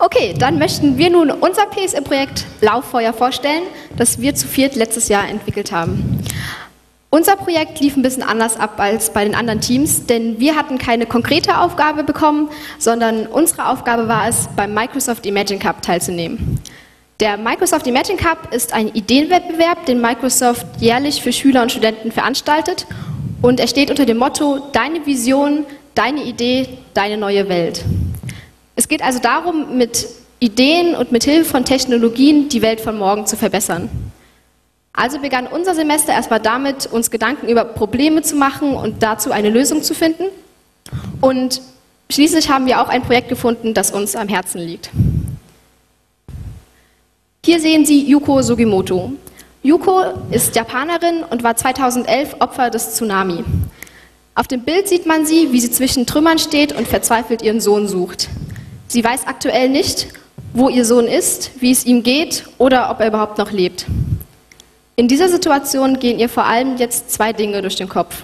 Okay, dann möchten wir nun unser PSE-Projekt Lauffeuer vorstellen, das wir zu viert letztes Jahr entwickelt haben. Unser Projekt lief ein bisschen anders ab als bei den anderen Teams, denn wir hatten keine konkrete Aufgabe bekommen, sondern unsere Aufgabe war es, beim Microsoft Imagine Cup teilzunehmen. Der Microsoft Imagine Cup ist ein Ideenwettbewerb, den Microsoft jährlich für Schüler und Studenten veranstaltet und er steht unter dem Motto Deine Vision, deine Idee, deine neue Welt. Es geht also darum, mit Ideen und mit Hilfe von Technologien die Welt von morgen zu verbessern. Also begann unser Semester erstmal damit, uns Gedanken über Probleme zu machen und dazu eine Lösung zu finden. Und schließlich haben wir auch ein Projekt gefunden, das uns am Herzen liegt. Hier sehen Sie Yuko Sugimoto. Yuko ist Japanerin und war 2011 Opfer des Tsunami. Auf dem Bild sieht man sie, wie sie zwischen Trümmern steht und verzweifelt ihren Sohn sucht. Sie weiß aktuell nicht, wo ihr Sohn ist, wie es ihm geht oder ob er überhaupt noch lebt. In dieser Situation gehen ihr vor allem jetzt zwei Dinge durch den Kopf.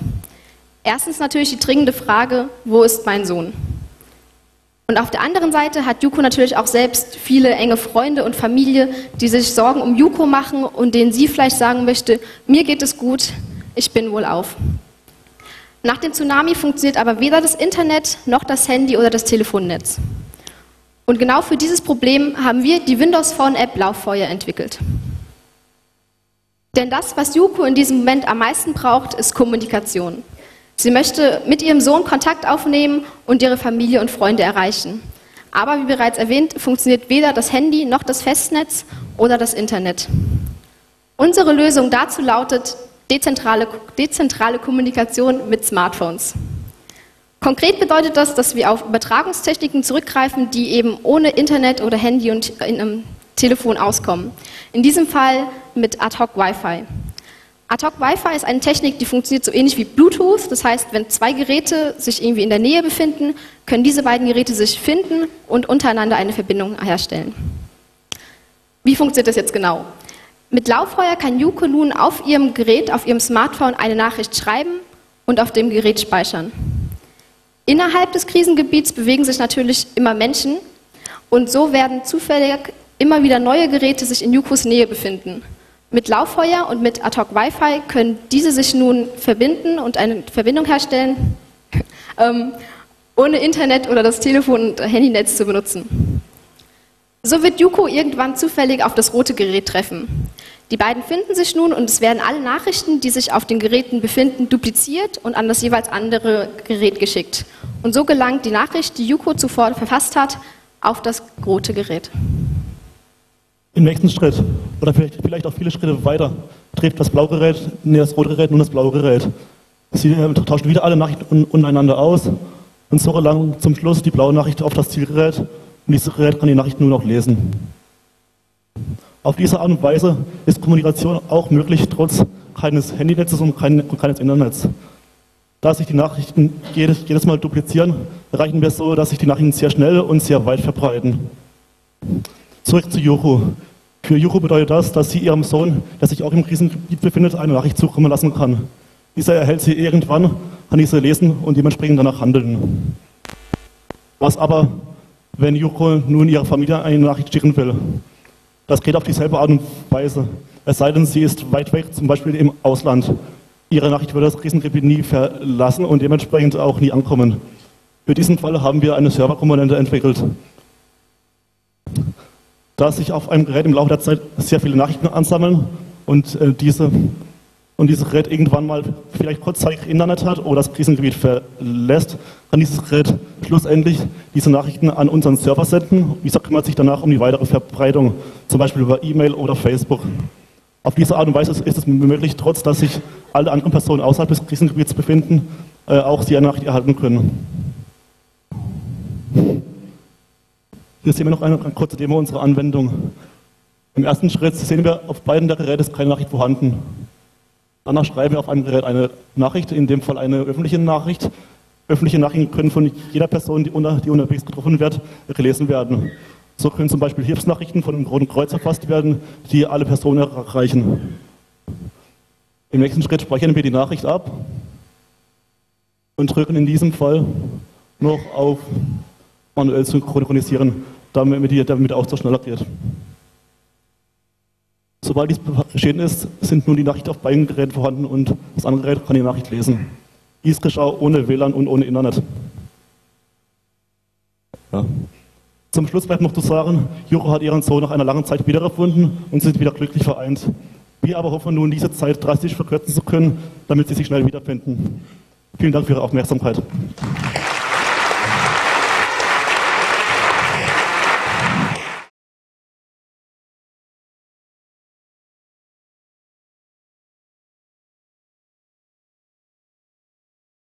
Erstens natürlich die dringende Frage, wo ist mein Sohn? Und auf der anderen Seite hat Yuko natürlich auch selbst viele enge Freunde und Familie, die sich Sorgen um Yuko machen und denen sie vielleicht sagen möchte, mir geht es gut, ich bin wohl auf. Nach dem Tsunami funktioniert aber weder das Internet noch das Handy oder das Telefonnetz. Und genau für dieses Problem haben wir die Windows Phone App Lauffeuer entwickelt. Denn das, was Yuko in diesem Moment am meisten braucht, ist Kommunikation. Sie möchte mit ihrem Sohn Kontakt aufnehmen und ihre Familie und Freunde erreichen. Aber wie bereits erwähnt, funktioniert weder das Handy noch das Festnetz oder das Internet. Unsere Lösung dazu lautet dezentrale, dezentrale Kommunikation mit Smartphones. Konkret bedeutet das, dass wir auf Übertragungstechniken zurückgreifen, die eben ohne Internet oder Handy und in Telefon auskommen. In diesem Fall mit Ad-Hoc Wi-Fi. Ad-Hoc Wi-Fi ist eine Technik, die funktioniert so ähnlich wie Bluetooth. Das heißt, wenn zwei Geräte sich irgendwie in der Nähe befinden, können diese beiden Geräte sich finden und untereinander eine Verbindung herstellen. Wie funktioniert das jetzt genau? Mit Lauffeuer kann Yuko nun auf ihrem Gerät, auf ihrem Smartphone eine Nachricht schreiben und auf dem Gerät speichern. Innerhalb des Krisengebiets bewegen sich natürlich immer Menschen und so werden zufällig immer wieder neue Geräte sich in Yukos Nähe befinden. Mit Lauffeuer und mit Ad-Hoc Wi-Fi können diese sich nun verbinden und eine Verbindung herstellen, ähm, ohne Internet oder das Telefon- und Handynetz zu benutzen. So wird Yuko irgendwann zufällig auf das rote Gerät treffen. Die beiden finden sich nun und es werden alle Nachrichten, die sich auf den Geräten befinden, dupliziert und an das jeweils andere Gerät geschickt. Und so gelangt die Nachricht, die Yuko zuvor verfasst hat, auf das rote Gerät. Im nächsten Schritt, oder vielleicht, vielleicht auch viele Schritte weiter, trifft das blaue Gerät, nee, das rote Gerät nun das blaue Gerät. Sie äh, tauschen wieder alle Nachrichten untereinander aus und so gelangt zum Schluss die blaue Nachricht auf das Zielgerät und dieses Gerät kann die Nachricht nur noch lesen. Auf diese Art und Weise ist Kommunikation auch möglich, trotz keines Handynetzes und keines Internets. Da sich die Nachrichten jedes, jedes Mal duplizieren, erreichen wir es so, dass sich die Nachrichten sehr schnell und sehr weit verbreiten. Zurück zu Juhu. Für Juhu bedeutet das, dass sie ihrem Sohn, der sich auch im Krisengebiet befindet, eine Nachricht zukommen lassen kann. Dieser erhält sie irgendwann, kann diese lesen und dementsprechend danach handeln. Was aber, wenn Juko nun ihrer Familie eine Nachricht schicken will? Das geht auf dieselbe Art und Weise. Es sei denn, sie ist weit weg, zum Beispiel im Ausland. Ihre Nachricht würde das Krisengebiet nie verlassen und dementsprechend auch nie ankommen. Für diesen Fall haben wir eine Serverkomponente entwickelt da sich auf einem Gerät im Laufe der Zeit sehr viele Nachrichten ansammeln und äh, diese und dieses Gerät irgendwann mal vielleicht kurzzeitig Internet hat oder das Krisengebiet verlässt, kann dieses Gerät schlussendlich diese Nachrichten an unseren Server senden. Dieser kümmert sich danach um die weitere Verbreitung, zum Beispiel über E-Mail oder Facebook. Auf diese Art und Weise ist es möglich, trotz dass sich alle anderen Personen außerhalb des Krisengebiets befinden, äh, auch sie eine Nachricht erhalten können. Hier sehen wir noch eine, eine kurze Demo unserer Anwendung. Im ersten Schritt sehen wir, auf beiden der Geräte ist keine Nachricht vorhanden. Danach schreiben wir auf einem Gerät eine Nachricht, in dem Fall eine öffentliche Nachricht. Öffentliche Nachrichten können von jeder Person, die, unter, die unterwegs getroffen wird, gelesen werden. So können zum Beispiel Hilfsnachrichten von dem Roten Kreuz erfasst werden, die alle Personen erreichen. Im nächsten Schritt speichern wir die Nachricht ab und drücken in diesem Fall noch auf manuell synchronisieren. damit, damit der Austausch schneller geht. Sobald dies geschehen ist, sind nun die Nachrichten auf beiden Geräten vorhanden und das andere Gerät kann die Nachricht lesen. Dies geschah ohne WLAN und ohne Internet. Ja. Zum Schluss bleibt noch zu sagen, Juro hat ihren Sohn nach einer langen Zeit wiedergefunden und sind wieder glücklich vereint. Wir aber hoffen nun, diese Zeit drastisch verkürzen zu können, damit sie sich schnell wiederfinden. Vielen Dank für Ihre Aufmerksamkeit.